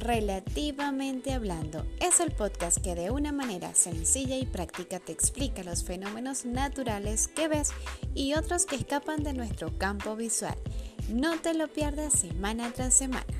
Relativamente Hablando es el podcast que de una manera sencilla y práctica te explica los fenómenos naturales que ves y otros que escapan de nuestro campo visual. No te lo pierdas semana tras semana.